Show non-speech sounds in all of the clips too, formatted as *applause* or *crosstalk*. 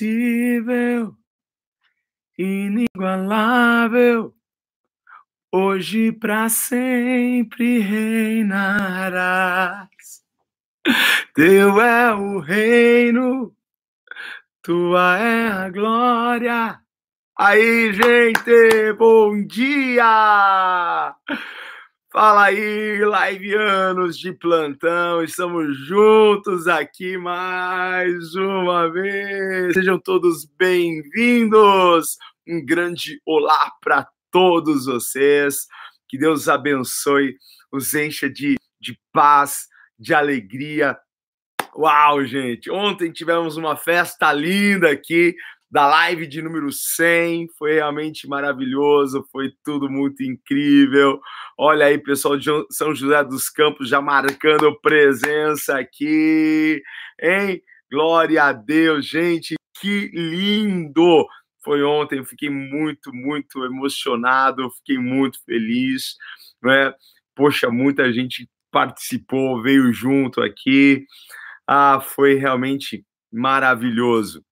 invencível, inigualável, hoje para sempre reinarás. Teu é o reino, tua é a glória. Aí, gente, bom dia! Fala aí, liveanos de plantão, estamos juntos aqui mais uma vez. Sejam todos bem-vindos. Um grande olá para todos vocês. Que Deus abençoe, os encha de, de paz, de alegria. Uau, gente! Ontem tivemos uma festa linda aqui da live de número 100. Foi realmente maravilhoso, foi tudo muito incrível. Olha aí, pessoal de São José dos Campos já marcando presença aqui, hein? Glória a Deus, gente, que lindo! Foi ontem, fiquei muito, muito emocionado, fiquei muito feliz, né? Poxa, muita gente participou, veio junto aqui. Ah, foi realmente maravilhoso.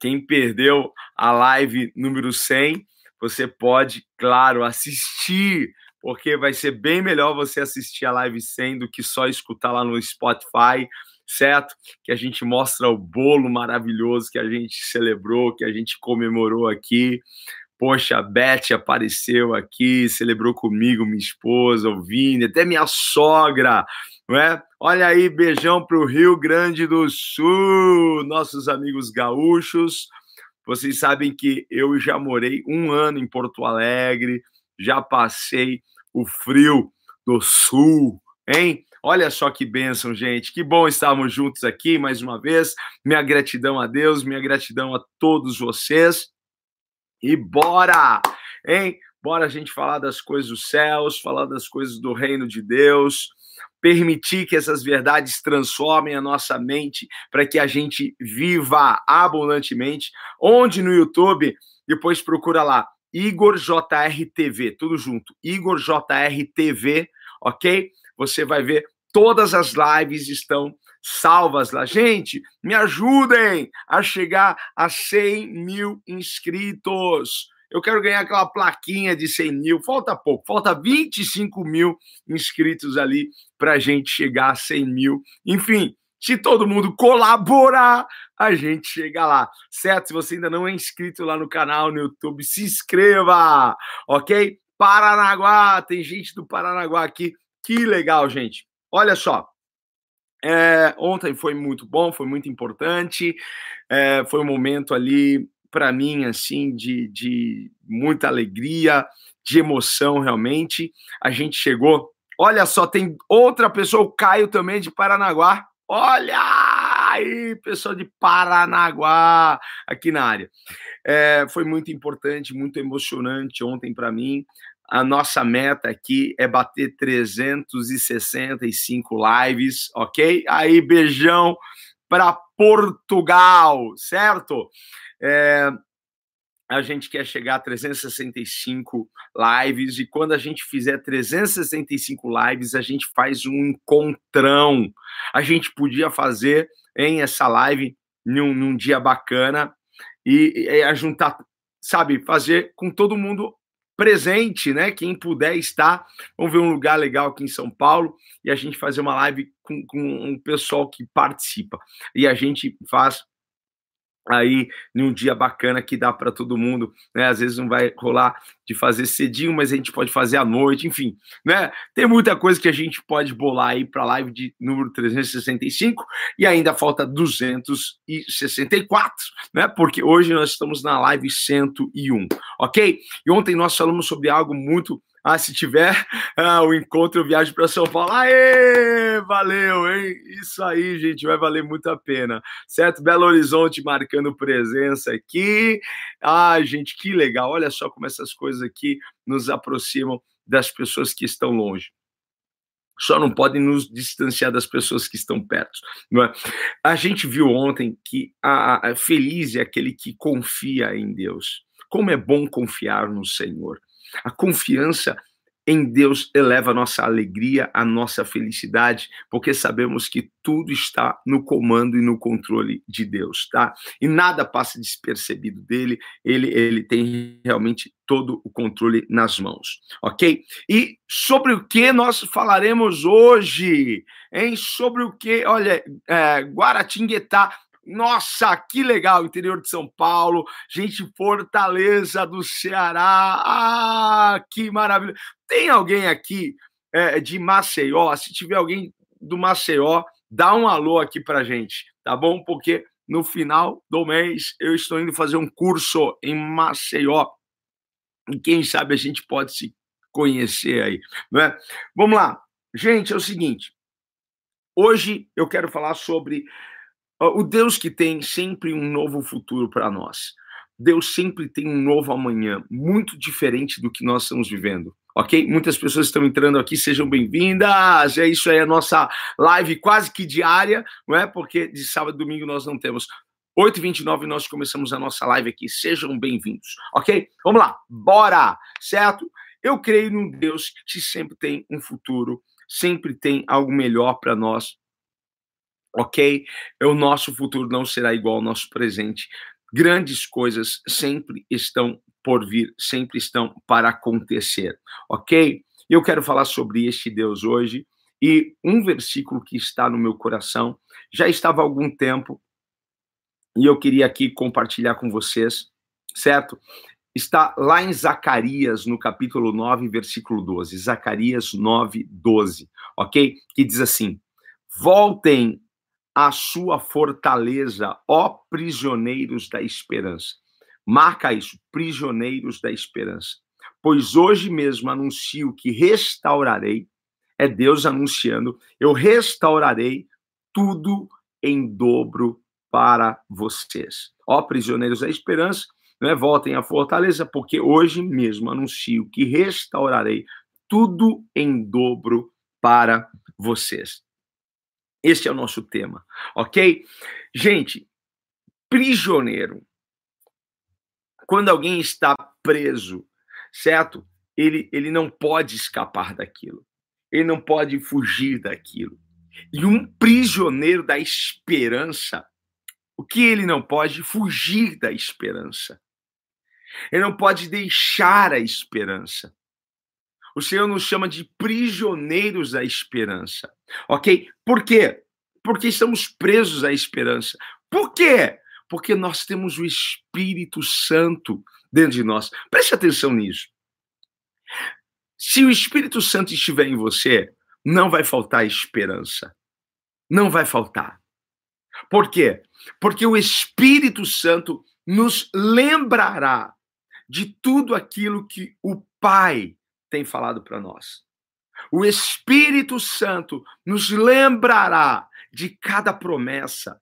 Quem perdeu a live número 100, você pode, claro, assistir, porque vai ser bem melhor você assistir a live 100 do que só escutar lá no Spotify, certo? Que a gente mostra o bolo maravilhoso que a gente celebrou, que a gente comemorou aqui. Poxa, a Beth apareceu aqui, celebrou comigo, minha esposa, o Vini, até minha sogra, não é? Olha aí, beijão para o Rio Grande do Sul, nossos amigos gaúchos. Vocês sabem que eu já morei um ano em Porto Alegre, já passei o frio do Sul, hein? Olha só que bênção, gente. Que bom estarmos juntos aqui mais uma vez. Minha gratidão a Deus, minha gratidão a todos vocês. E bora, hein? Bora a gente falar das coisas dos céus, falar das coisas do reino de Deus, permitir que essas verdades transformem a nossa mente para que a gente viva abundantemente. Onde no YouTube, depois procura lá, Igor JR TV, tudo junto, Igor JR TV, ok? Você vai ver todas as lives estão salvas lá. Gente, me ajudem a chegar a 100 mil inscritos. Eu quero ganhar aquela plaquinha de 100 mil. Falta pouco, falta 25 mil inscritos ali para a gente chegar a 100 mil. Enfim, se todo mundo colaborar, a gente chega lá, certo? Se você ainda não é inscrito lá no canal no YouTube, se inscreva, ok? Paranaguá, tem gente do Paranaguá aqui. Que legal, gente. Olha só, é, ontem foi muito bom, foi muito importante, é, foi um momento ali para mim assim de, de muita alegria, de emoção realmente. A gente chegou. Olha só, tem outra pessoa, o Caio também de Paranaguá. Olha aí, pessoal de Paranaguá aqui na área. É, foi muito importante, muito emocionante ontem para mim. A nossa meta aqui é bater 365 lives, ok? Aí, beijão para Portugal, certo? É, a gente quer chegar a 365 lives e quando a gente fizer 365 lives, a gente faz um encontrão. A gente podia fazer em essa live num, num dia bacana e, e juntar, sabe, fazer com todo mundo presente, né? Quem puder estar, vamos ver um lugar legal aqui em São Paulo e a gente fazer uma live com, com um pessoal que participa. E a gente faz aí num dia bacana que dá para todo mundo, né? Às vezes não vai rolar de fazer cedinho, mas a gente pode fazer à noite, enfim, né? Tem muita coisa que a gente pode bolar aí para a live de número 365 e ainda falta 264, né? Porque hoje nós estamos na live 101, OK? E ontem nós falamos sobre algo muito ah, se tiver *laughs* ah, o encontro, eu viajo para São Paulo. Aê! Valeu, hein? Isso aí, gente, vai valer muito a pena. Certo? Belo Horizonte marcando presença aqui. Ah, gente, que legal. Olha só como essas coisas aqui nos aproximam das pessoas que estão longe só não podem nos distanciar das pessoas que estão perto. É? A gente viu ontem que a, a, feliz é aquele que confia em Deus. Como é bom confiar no Senhor. A confiança em Deus eleva a nossa alegria, a nossa felicidade, porque sabemos que tudo está no comando e no controle de Deus, tá? E nada passa despercebido dele, ele, ele tem realmente todo o controle nas mãos, ok? E sobre o que nós falaremos hoje, hein? Sobre o que, olha, é, Guaratinguetá, nossa, que legal, interior de São Paulo, gente, Fortaleza do Ceará, ah, que maravilha. Tem alguém aqui é, de Maceió? Se tiver alguém do Maceió, dá um alô aqui pra gente, tá bom? Porque no final do mês eu estou indo fazer um curso em Maceió. E quem sabe a gente pode se conhecer aí, não é? Vamos lá. Gente, é o seguinte. Hoje eu quero falar sobre o Deus que tem sempre um novo futuro para nós. Deus sempre tem um novo amanhã, muito diferente do que nós estamos vivendo. Ok? Muitas pessoas estão entrando aqui, sejam bem-vindas. É isso aí, a nossa live quase que diária, não é? Porque de sábado e domingo nós não temos. 8h29 nós começamos a nossa live aqui. Sejam bem-vindos, ok? Vamos lá, bora, certo? Eu creio num Deus que sempre tem um futuro, sempre tem algo melhor para nós ok? O nosso futuro não será igual ao nosso presente. Grandes coisas sempre estão por vir, sempre estão para acontecer, ok? Eu quero falar sobre este Deus hoje e um versículo que está no meu coração já estava há algum tempo e eu queria aqui compartilhar com vocês, certo? Está lá em Zacarias, no capítulo 9, versículo 12. Zacarias 9, 12, ok? Que diz assim: Voltem a sua fortaleza, ó prisioneiros da esperança. Marca isso, prisioneiros da esperança. Pois hoje mesmo anuncio que restaurarei, é Deus anunciando, eu restaurarei tudo em dobro para vocês. Ó prisioneiros da esperança, né, voltem à fortaleza, porque hoje mesmo anuncio que restaurarei tudo em dobro para vocês. Este é o nosso tema, ok? Gente, prisioneiro. Quando alguém está preso, certo? Ele, ele não pode escapar daquilo. Ele não pode fugir daquilo. E um prisioneiro da esperança, o que ele não pode fugir da esperança. Ele não pode deixar a esperança. O Senhor nos chama de prisioneiros da esperança. Ok? Por quê? Porque estamos presos à esperança. Por quê? Porque nós temos o Espírito Santo dentro de nós. Preste atenção nisso. Se o Espírito Santo estiver em você, não vai faltar esperança. Não vai faltar. Por quê? Porque o Espírito Santo nos lembrará de tudo aquilo que o Pai tem falado para nós. O Espírito Santo nos lembrará de cada promessa,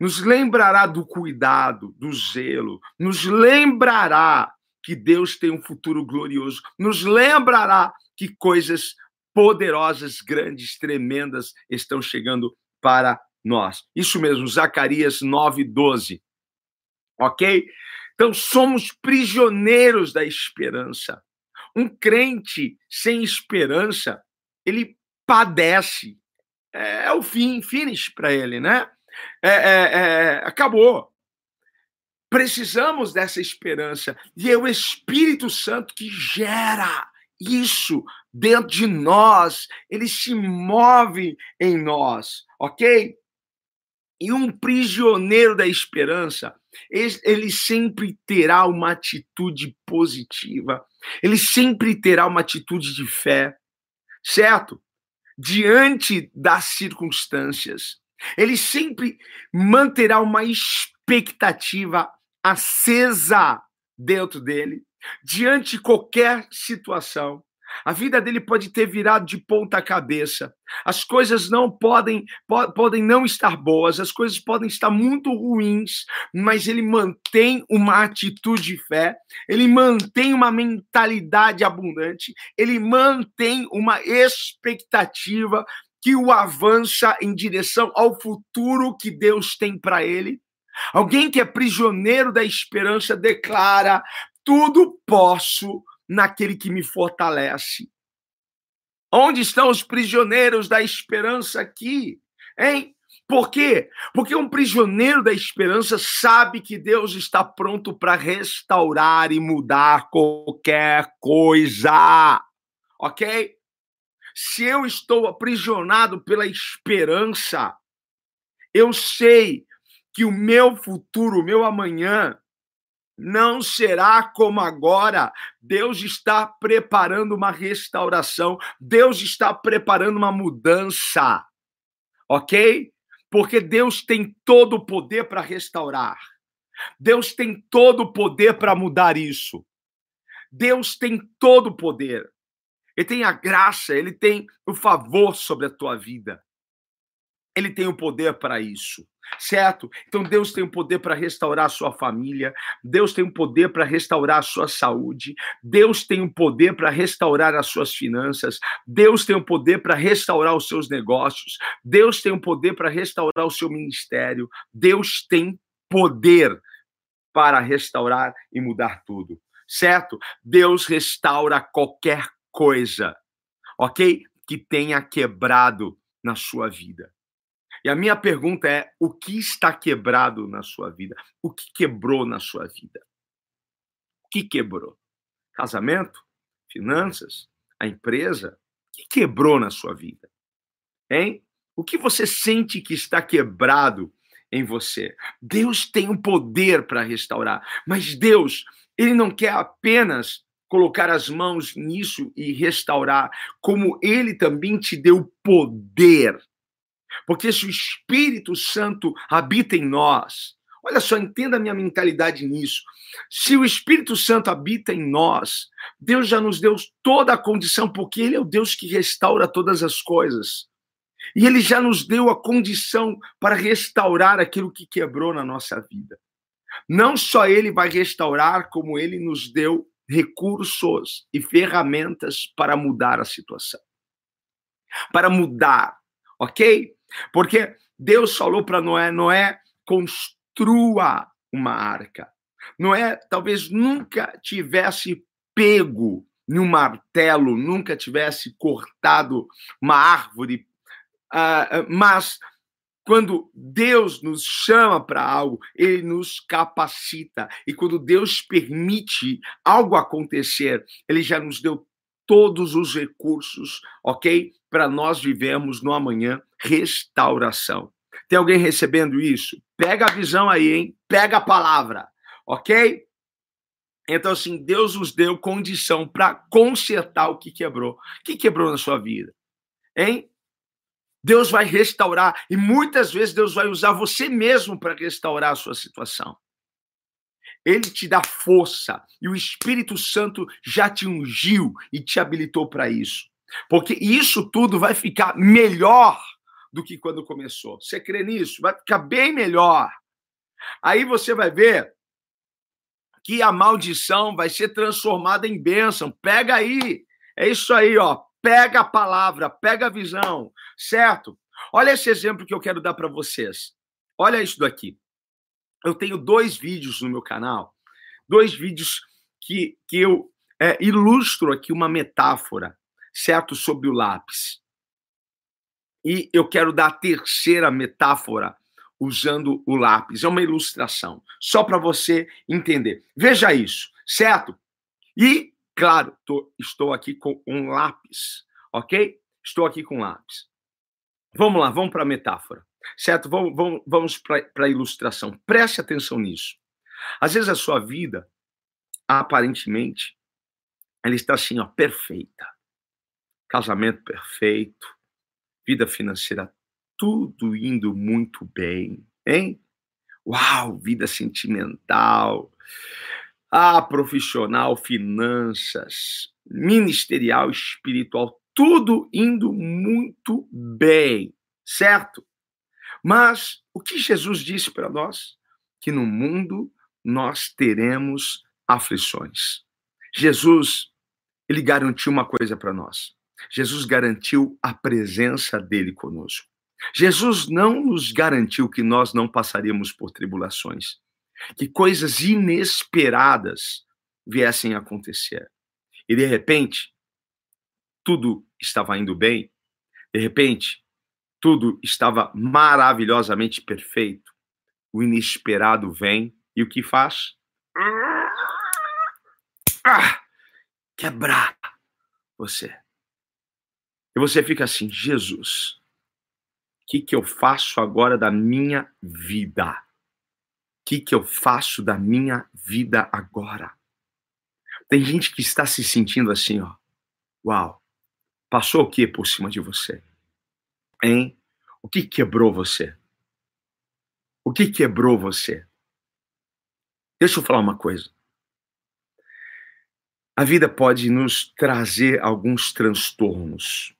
nos lembrará do cuidado, do zelo, nos lembrará que Deus tem um futuro glorioso, nos lembrará que coisas poderosas, grandes, tremendas estão chegando para nós. Isso mesmo, Zacarias 9:12. OK? Então somos prisioneiros da esperança. Um crente sem esperança, ele padece. É, é o fim, finish para ele, né? É, é, é, acabou. Precisamos dessa esperança. E é o Espírito Santo que gera isso dentro de nós. Ele se move em nós, ok? E um prisioneiro da esperança, ele sempre terá uma atitude positiva, ele sempre terá uma atitude de fé, certo? Diante das circunstâncias. Ele sempre manterá uma expectativa acesa dentro dele, diante de qualquer situação. A vida dele pode ter virado de ponta cabeça. As coisas não podem po podem não estar boas, as coisas podem estar muito ruins, mas ele mantém uma atitude de fé, ele mantém uma mentalidade abundante, ele mantém uma expectativa que o avança em direção ao futuro que Deus tem para ele. Alguém que é prisioneiro da esperança declara: tudo posso naquele que me fortalece. Onde estão os prisioneiros da esperança aqui? Hein? Por quê? Porque um prisioneiro da esperança sabe que Deus está pronto para restaurar e mudar qualquer coisa. Ok? Se eu estou aprisionado pela esperança, eu sei que o meu futuro, o meu amanhã, não será como agora. Deus está preparando uma restauração, Deus está preparando uma mudança, ok? Porque Deus tem todo o poder para restaurar, Deus tem todo o poder para mudar isso. Deus tem todo o poder. Ele tem a graça, ele tem o favor sobre a tua vida. Ele tem o poder para isso certo? Então Deus tem o poder para restaurar a sua família, Deus tem o poder para restaurar a sua saúde, Deus tem o poder para restaurar as suas finanças, Deus tem o poder para restaurar os seus negócios, Deus tem o poder para restaurar o seu ministério, Deus tem poder para restaurar e mudar tudo, certo? Deus restaura qualquer coisa, ok? Que tenha quebrado na sua vida. E a minha pergunta é: o que está quebrado na sua vida? O que quebrou na sua vida? O que quebrou? Casamento? Finanças? A empresa? O que quebrou na sua vida? Hein? O que você sente que está quebrado em você? Deus tem o poder para restaurar, mas Deus, ele não quer apenas colocar as mãos nisso e restaurar, como ele também te deu poder porque se o Espírito Santo habita em nós, olha só, entenda a minha mentalidade nisso. Se o Espírito Santo habita em nós, Deus já nos deu toda a condição, porque Ele é o Deus que restaura todas as coisas. E Ele já nos deu a condição para restaurar aquilo que quebrou na nossa vida. Não só Ele vai restaurar, como Ele nos deu recursos e ferramentas para mudar a situação. Para mudar, ok? Porque Deus falou para Noé: Noé, construa uma arca. Noé talvez nunca tivesse pego num martelo, nunca tivesse cortado uma árvore, uh, mas quando Deus nos chama para algo, ele nos capacita. E quando Deus permite algo acontecer, ele já nos deu todos os recursos, ok? Para nós vivermos no amanhã restauração. Tem alguém recebendo isso? Pega a visão aí, hein? Pega a palavra, ok? Então, assim, Deus nos deu condição para consertar o que quebrou. O que quebrou na sua vida? Hein? Deus vai restaurar e muitas vezes Deus vai usar você mesmo para restaurar a sua situação. Ele te dá força e o Espírito Santo já te ungiu e te habilitou para isso. Porque isso tudo vai ficar melhor do que quando começou. Você crê nisso? Vai ficar bem melhor. Aí você vai ver que a maldição vai ser transformada em bênção. Pega aí. É isso aí, ó. Pega a palavra, pega a visão, certo? Olha esse exemplo que eu quero dar para vocês. Olha isso daqui. Eu tenho dois vídeos no meu canal, dois vídeos que, que eu é, ilustro aqui uma metáfora, certo? Sobre o lápis. E eu quero dar a terceira metáfora usando o lápis. É uma ilustração, só para você entender. Veja isso, certo? E, claro, tô, estou aqui com um lápis, ok? Estou aqui com um lápis. Vamos lá, vamos para a metáfora, certo? Vamos, vamos, vamos para a ilustração. Preste atenção nisso. Às vezes a sua vida, aparentemente, ela está assim, ó, perfeita. Casamento perfeito, vida financeira, tudo indo muito bem, hein? Uau, vida sentimental, ah, profissional, finanças, ministerial, espiritual, tudo indo muito bem, certo? Mas o que Jesus disse para nós? Que no mundo nós teremos aflições. Jesus, ele garantiu uma coisa para nós. Jesus garantiu a presença dele conosco. Jesus não nos garantiu que nós não passaríamos por tribulações, que coisas inesperadas viessem a acontecer. e de repente tudo estava indo bem, de repente tudo estava maravilhosamente perfeito, o inesperado vem e o que faz? Ah, quebrar você. E você fica assim, Jesus, o que, que eu faço agora da minha vida? O que, que eu faço da minha vida agora? Tem gente que está se sentindo assim, ó. Uau, passou o que por cima de você? Hein? O que quebrou você? O que quebrou você? Deixa eu falar uma coisa. A vida pode nos trazer alguns transtornos.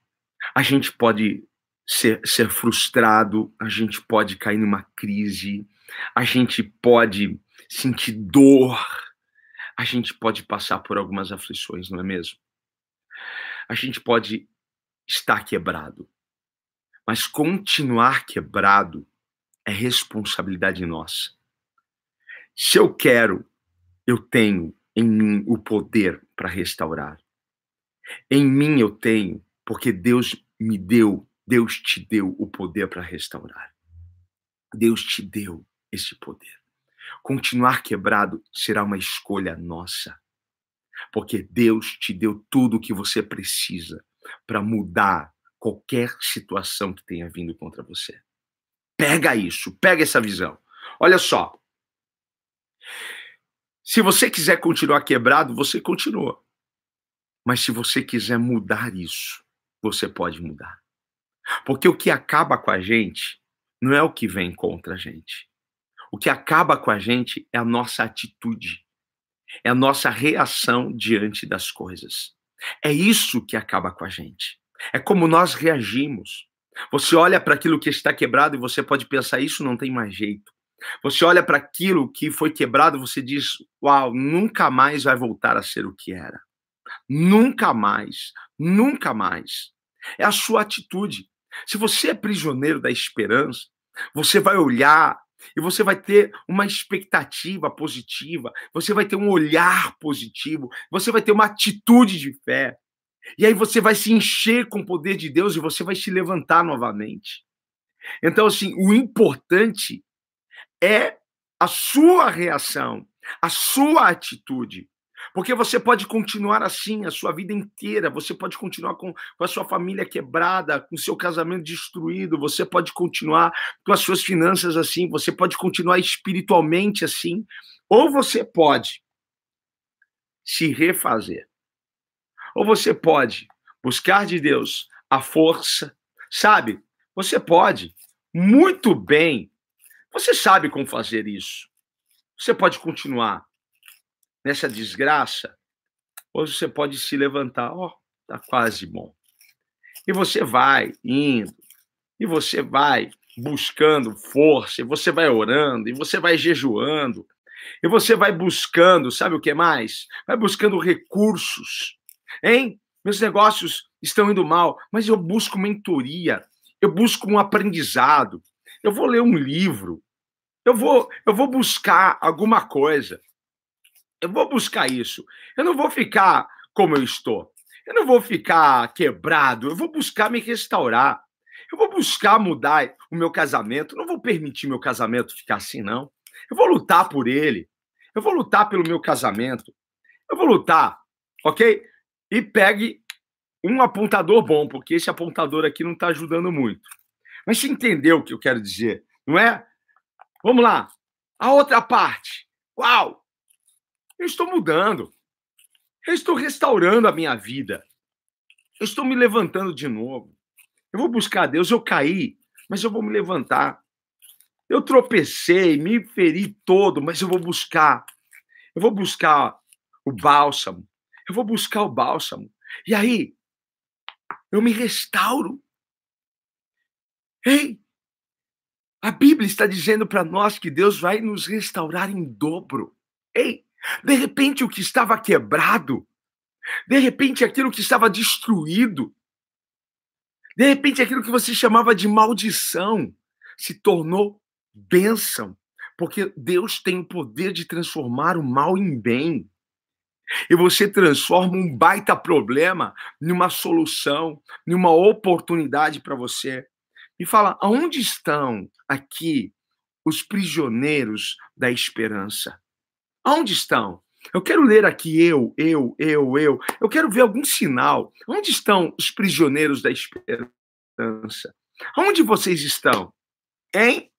A gente pode ser, ser frustrado, a gente pode cair numa crise, a gente pode sentir dor, a gente pode passar por algumas aflições, não é mesmo? A gente pode estar quebrado, mas continuar quebrado é responsabilidade nossa. Se eu quero, eu tenho em mim o poder para restaurar. Em mim eu tenho, porque Deus me deu, Deus te deu o poder para restaurar. Deus te deu esse poder. Continuar quebrado será uma escolha nossa. Porque Deus te deu tudo o que você precisa para mudar qualquer situação que tenha vindo contra você. Pega isso, pega essa visão. Olha só. Se você quiser continuar quebrado, você continua. Mas se você quiser mudar isso, você pode mudar. Porque o que acaba com a gente não é o que vem contra a gente. O que acaba com a gente é a nossa atitude, é a nossa reação diante das coisas. É isso que acaba com a gente. É como nós reagimos. Você olha para aquilo que está quebrado e você pode pensar: isso não tem mais jeito. Você olha para aquilo que foi quebrado, você diz: Uau, nunca mais vai voltar a ser o que era. Nunca mais, nunca mais. É a sua atitude. Se você é prisioneiro da esperança, você vai olhar e você vai ter uma expectativa positiva, você vai ter um olhar positivo, você vai ter uma atitude de fé. E aí você vai se encher com o poder de Deus e você vai se levantar novamente. Então, assim, o importante é a sua reação, a sua atitude. Porque você pode continuar assim a sua vida inteira, você pode continuar com, com a sua família quebrada, com o seu casamento destruído, você pode continuar com as suas finanças assim, você pode continuar espiritualmente assim, ou você pode se refazer. Ou você pode buscar de Deus a força, sabe? Você pode muito bem. Você sabe como fazer isso. Você pode continuar nessa desgraça, ou você pode se levantar, ó, oh, tá quase bom. E você vai indo, e você vai buscando força, e você vai orando, e você vai jejuando, e você vai buscando, sabe o que mais? Vai buscando recursos Hein? Meus negócios estão indo mal, mas eu busco mentoria, eu busco um aprendizado, eu vou ler um livro, eu vou, eu vou buscar alguma coisa. Eu vou buscar isso. Eu não vou ficar como eu estou. Eu não vou ficar quebrado, eu vou buscar me restaurar. Eu vou buscar mudar o meu casamento. não vou permitir meu casamento ficar assim, não. Eu vou lutar por ele. Eu vou lutar pelo meu casamento. Eu vou lutar, ok? E pegue um apontador bom, porque esse apontador aqui não está ajudando muito. Mas você entendeu o que eu quero dizer, não é? Vamos lá. A outra parte. Uau! Eu estou mudando. Eu estou restaurando a minha vida. Eu estou me levantando de novo. Eu vou buscar Deus. Eu caí, mas eu vou me levantar. Eu tropecei, me feri todo, mas eu vou buscar. Eu vou buscar o bálsamo. Eu vou buscar o bálsamo. E aí, eu me restauro. Ei, a Bíblia está dizendo para nós que Deus vai nos restaurar em dobro. Ei, de repente o que estava quebrado, de repente aquilo que estava destruído, de repente aquilo que você chamava de maldição se tornou bênção, porque Deus tem o poder de transformar o mal em bem. E você transforma um baita problema numa solução, numa oportunidade para você. E fala, aonde estão aqui os prisioneiros da esperança? Aonde estão? Eu quero ler aqui eu, eu, eu, eu. Eu quero ver algum sinal. Onde estão os prisioneiros da esperança? Onde vocês estão? Hein?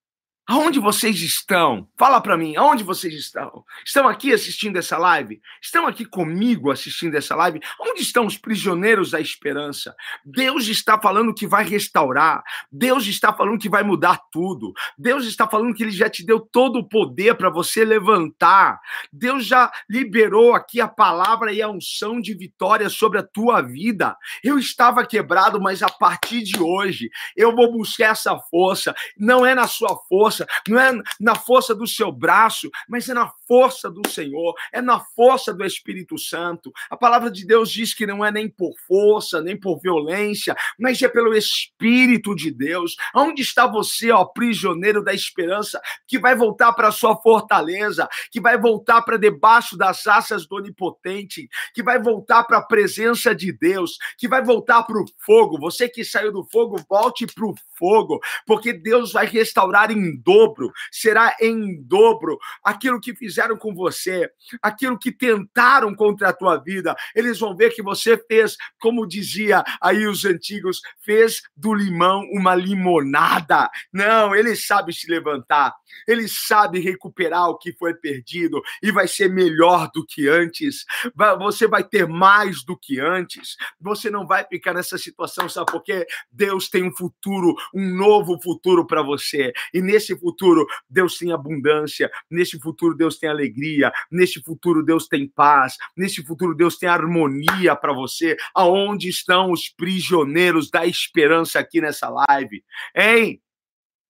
Aonde vocês estão? Fala para mim, aonde vocês estão? Estão aqui assistindo essa live? Estão aqui comigo assistindo essa live? Onde estão os prisioneiros da esperança? Deus está falando que vai restaurar. Deus está falando que vai mudar tudo. Deus está falando que ele já te deu todo o poder para você levantar. Deus já liberou aqui a palavra e a unção de vitória sobre a tua vida. Eu estava quebrado, mas a partir de hoje eu vou buscar essa força. Não é na sua força força, não é na força do seu braço, mas é na força do Senhor, é na força do Espírito Santo. A palavra de Deus diz que não é nem por força, nem por violência, mas é pelo Espírito de Deus. Onde está você, ó, prisioneiro da esperança, que vai voltar para sua fortaleza, que vai voltar para debaixo das asas do Onipotente, que vai voltar para a presença de Deus, que vai voltar para o fogo. Você que saiu do fogo, volte para o fogo, porque Deus vai restaurar em dobro, será em dobro aquilo que fizeram com você, aquilo que tentaram contra a tua vida. Eles vão ver que você fez, como dizia aí os antigos, fez do limão uma limonada. Não, ele sabe se levantar, ele sabe recuperar o que foi perdido e vai ser melhor do que antes. Você vai ter mais do que antes. Você não vai ficar nessa situação, sabe por quê? Deus tem um futuro, um novo futuro para você. E nesse futuro, Deus tem abundância. Nesse futuro, Deus tem alegria. Nesse futuro, Deus tem paz. Nesse futuro, Deus tem harmonia para você. Aonde estão os prisioneiros da esperança aqui nessa live? Hein?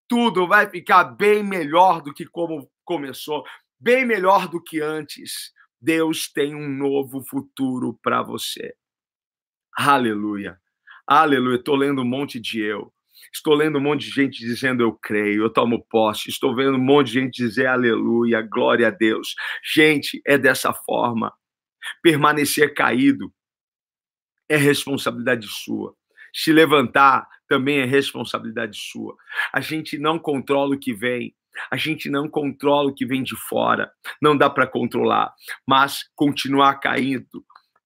Tudo vai ficar bem melhor do que como começou, bem melhor do que antes. Deus tem um novo futuro para você. Aleluia. Aleluia. Estou lendo um monte de eu. Estou lendo um monte de gente dizendo eu creio, eu tomo posse. Estou vendo um monte de gente dizer aleluia, glória a Deus. Gente, é dessa forma. Permanecer caído é responsabilidade sua. Se levantar também é responsabilidade sua. A gente não controla o que vem, a gente não controla o que vem de fora, não dá para controlar, mas continuar caindo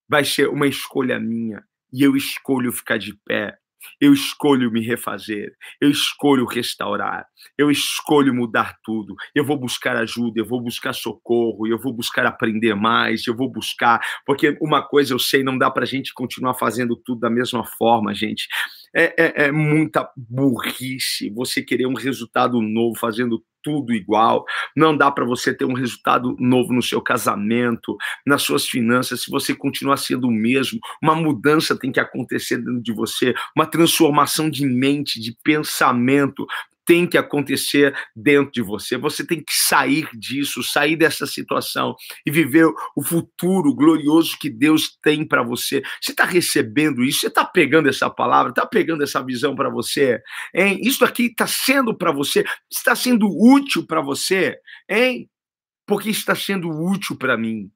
vai ser uma escolha minha e eu escolho ficar de pé. Eu escolho me refazer, eu escolho restaurar, eu escolho mudar tudo. Eu vou buscar ajuda, eu vou buscar socorro, eu vou buscar aprender mais, eu vou buscar, porque uma coisa eu sei, não dá para a gente continuar fazendo tudo da mesma forma, gente. É, é, é muita burrice você querer um resultado novo fazendo tudo igual. Não dá para você ter um resultado novo no seu casamento, nas suas finanças, se você continuar sendo o mesmo. Uma mudança tem que acontecer dentro de você, uma transformação de mente, de pensamento tem que acontecer dentro de você. Você tem que sair disso, sair dessa situação e viver o futuro glorioso que Deus tem para você. Você está recebendo isso? Você está pegando essa palavra? Está pegando essa visão para você? Hein? Isso aqui está sendo para você? Está sendo útil para você? Hein? Porque está sendo útil para mim.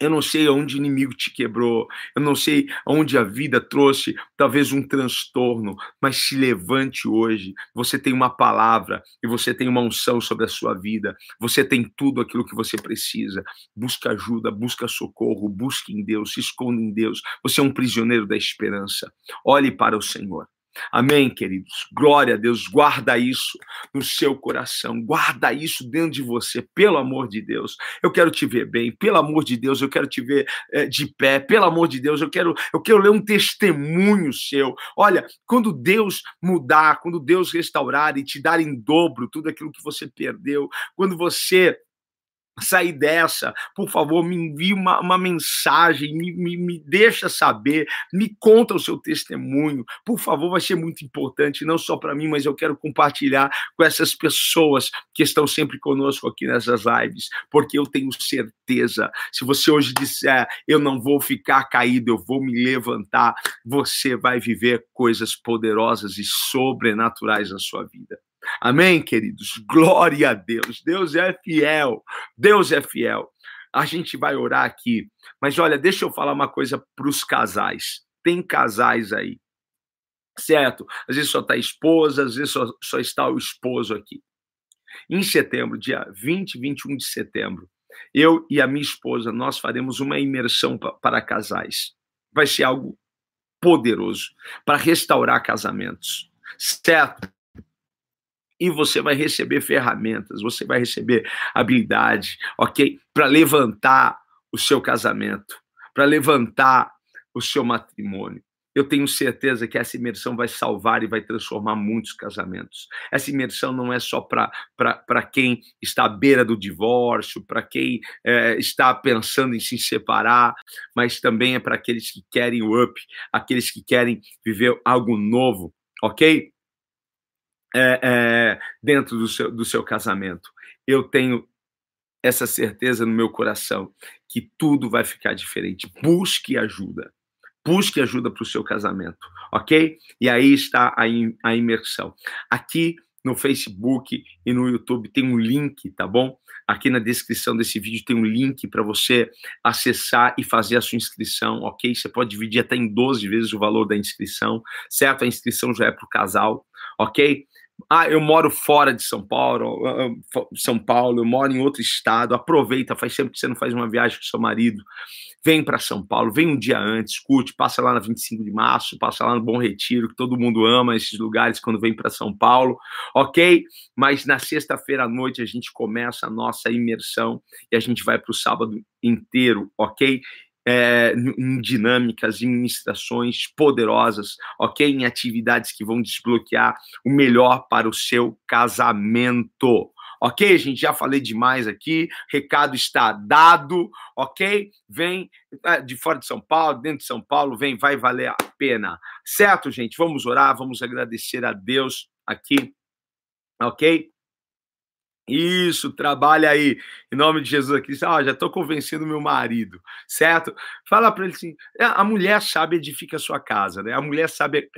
Eu não sei onde o inimigo te quebrou, eu não sei onde a vida trouxe talvez um transtorno, mas se levante hoje. Você tem uma palavra e você tem uma unção sobre a sua vida. Você tem tudo aquilo que você precisa. Busca ajuda, busca socorro, busque em Deus, se esconda em Deus. Você é um prisioneiro da esperança. Olhe para o Senhor. Amém, queridos? Glória a Deus. Guarda isso no seu coração. Guarda isso dentro de você, pelo amor de Deus. Eu quero te ver bem, pelo amor de Deus. Eu quero te ver é, de pé, pelo amor de Deus. Eu quero, eu quero ler um testemunho seu. Olha, quando Deus mudar, quando Deus restaurar e te dar em dobro tudo aquilo que você perdeu, quando você sair dessa, por favor, me envie uma, uma mensagem, me, me, me, deixa saber, me conta o seu testemunho, por favor, vai ser muito importante, não só para mim, mas eu quero compartilhar com essas pessoas que estão sempre conosco aqui nessas lives, porque eu tenho certeza, se você hoje disser, eu não vou ficar caído, eu vou me levantar, você vai viver coisas poderosas e sobrenaturais na sua vida. Amém, queridos? Glória a Deus. Deus é fiel. Deus é fiel. A gente vai orar aqui. Mas olha, deixa eu falar uma coisa para os casais. Tem casais aí, certo? Às vezes só está a esposa, às vezes só, só está o esposo aqui. Em setembro, dia 20 e 21 de setembro, eu e a minha esposa, nós faremos uma imersão para casais. Vai ser algo poderoso para restaurar casamentos, certo? E você vai receber ferramentas, você vai receber habilidade, ok? Para levantar o seu casamento, para levantar o seu matrimônio eu tenho certeza que essa imersão vai salvar e vai transformar muitos casamentos. Essa imersão não é só para quem está à beira do divórcio, para quem é, está pensando em se separar, mas também é para aqueles que querem o up, aqueles que querem viver algo novo, ok? É, é, dentro do seu, do seu casamento. Eu tenho essa certeza no meu coração que tudo vai ficar diferente. Busque ajuda busque ajuda para o seu casamento, ok? E aí está a, a imersão. Aqui no Facebook e no YouTube tem um link, tá bom? Aqui na descrição desse vídeo tem um link para você acessar e fazer a sua inscrição, ok? Você pode dividir até em 12 vezes o valor da inscrição, certo? A inscrição já é para o casal, ok? Ah, eu moro fora de São Paulo, São Paulo, eu moro em outro estado. Aproveita, faz tempo que você não faz uma viagem com seu marido. Vem para São Paulo, vem um dia antes, curte, passa lá na 25 de março, passa lá no Bom Retiro, que todo mundo ama esses lugares quando vem para São Paulo, ok? Mas na sexta-feira à noite a gente começa a nossa imersão e a gente vai para o sábado inteiro, ok? É, em dinâmicas, em ministrações poderosas, ok? Em atividades que vão desbloquear o melhor para o seu casamento. Ok, gente, já falei demais aqui, recado está dado, ok? Vem é, de fora de São Paulo, dentro de São Paulo, vem, vai valer a pena. Certo, gente? Vamos orar, vamos agradecer a Deus aqui, ok? Isso, trabalha aí. Em nome de Jesus aqui. Ah, já estou convencendo meu marido, certo? Fala para ele assim: é, a mulher sábia edifica a sua casa, né? A mulher sábia.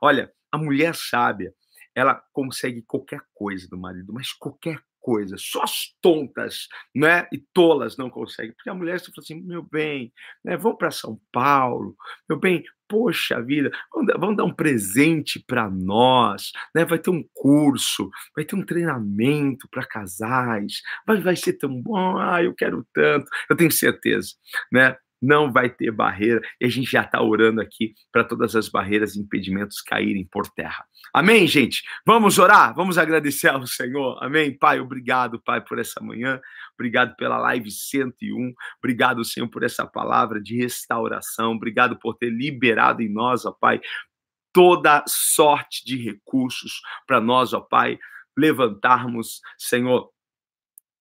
Olha, a mulher sábia, ela consegue qualquer coisa do marido, mas qualquer coisa. Só as tontas né, e tolas não conseguem. Porque a mulher fala assim, meu bem, né, vamos para São Paulo, meu bem, poxa vida, vamos dar, um presente para nós, né? vai ter um curso, vai ter um treinamento para casais, vai, vai ser tão bom, ah, eu quero tanto, eu tenho certeza, né? Não vai ter barreira e a gente já está orando aqui para todas as barreiras e impedimentos caírem por terra. Amém, gente? Vamos orar, vamos agradecer ao Senhor. Amém, Pai. Obrigado, Pai, por essa manhã. Obrigado pela live 101. Obrigado, Senhor, por essa palavra de restauração. Obrigado por ter liberado em nós, ó Pai, toda sorte de recursos para nós, ó Pai, levantarmos, Senhor,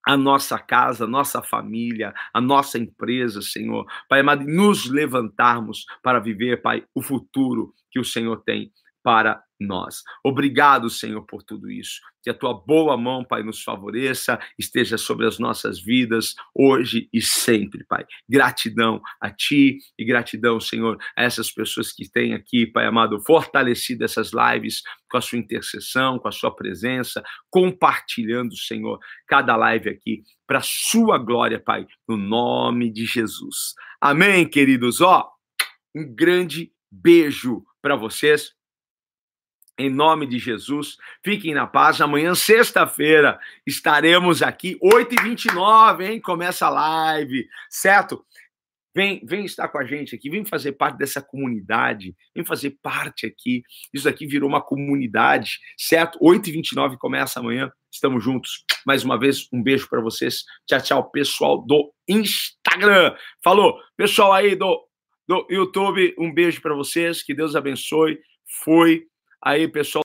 a nossa casa, a nossa família, a nossa empresa, Senhor. Pai amado, nos levantarmos para viver, Pai, o futuro que o Senhor tem para nós. Obrigado, Senhor, por tudo isso. Que a tua boa mão, Pai, nos favoreça, esteja sobre as nossas vidas, hoje e sempre, Pai. Gratidão a Ti e gratidão, Senhor, a essas pessoas que têm aqui, Pai amado, fortalecido essas lives com a sua intercessão, com a sua presença, compartilhando, Senhor, cada live aqui para sua glória, Pai, no nome de Jesus. Amém, queridos. Ó, um grande beijo para vocês em nome de Jesus, fiquem na paz. Amanhã, sexta-feira, estaremos aqui, 8h29, hein? Começa a live, certo? Vem, vem estar com a gente aqui, vem fazer parte dessa comunidade, vem fazer parte aqui. Isso aqui virou uma comunidade, certo? 8h29 começa amanhã, estamos juntos. Mais uma vez, um beijo para vocês. Tchau, tchau, pessoal do Instagram. Falou, pessoal aí do, do YouTube, um beijo para vocês, que Deus abençoe. Foi. Aí, pessoal.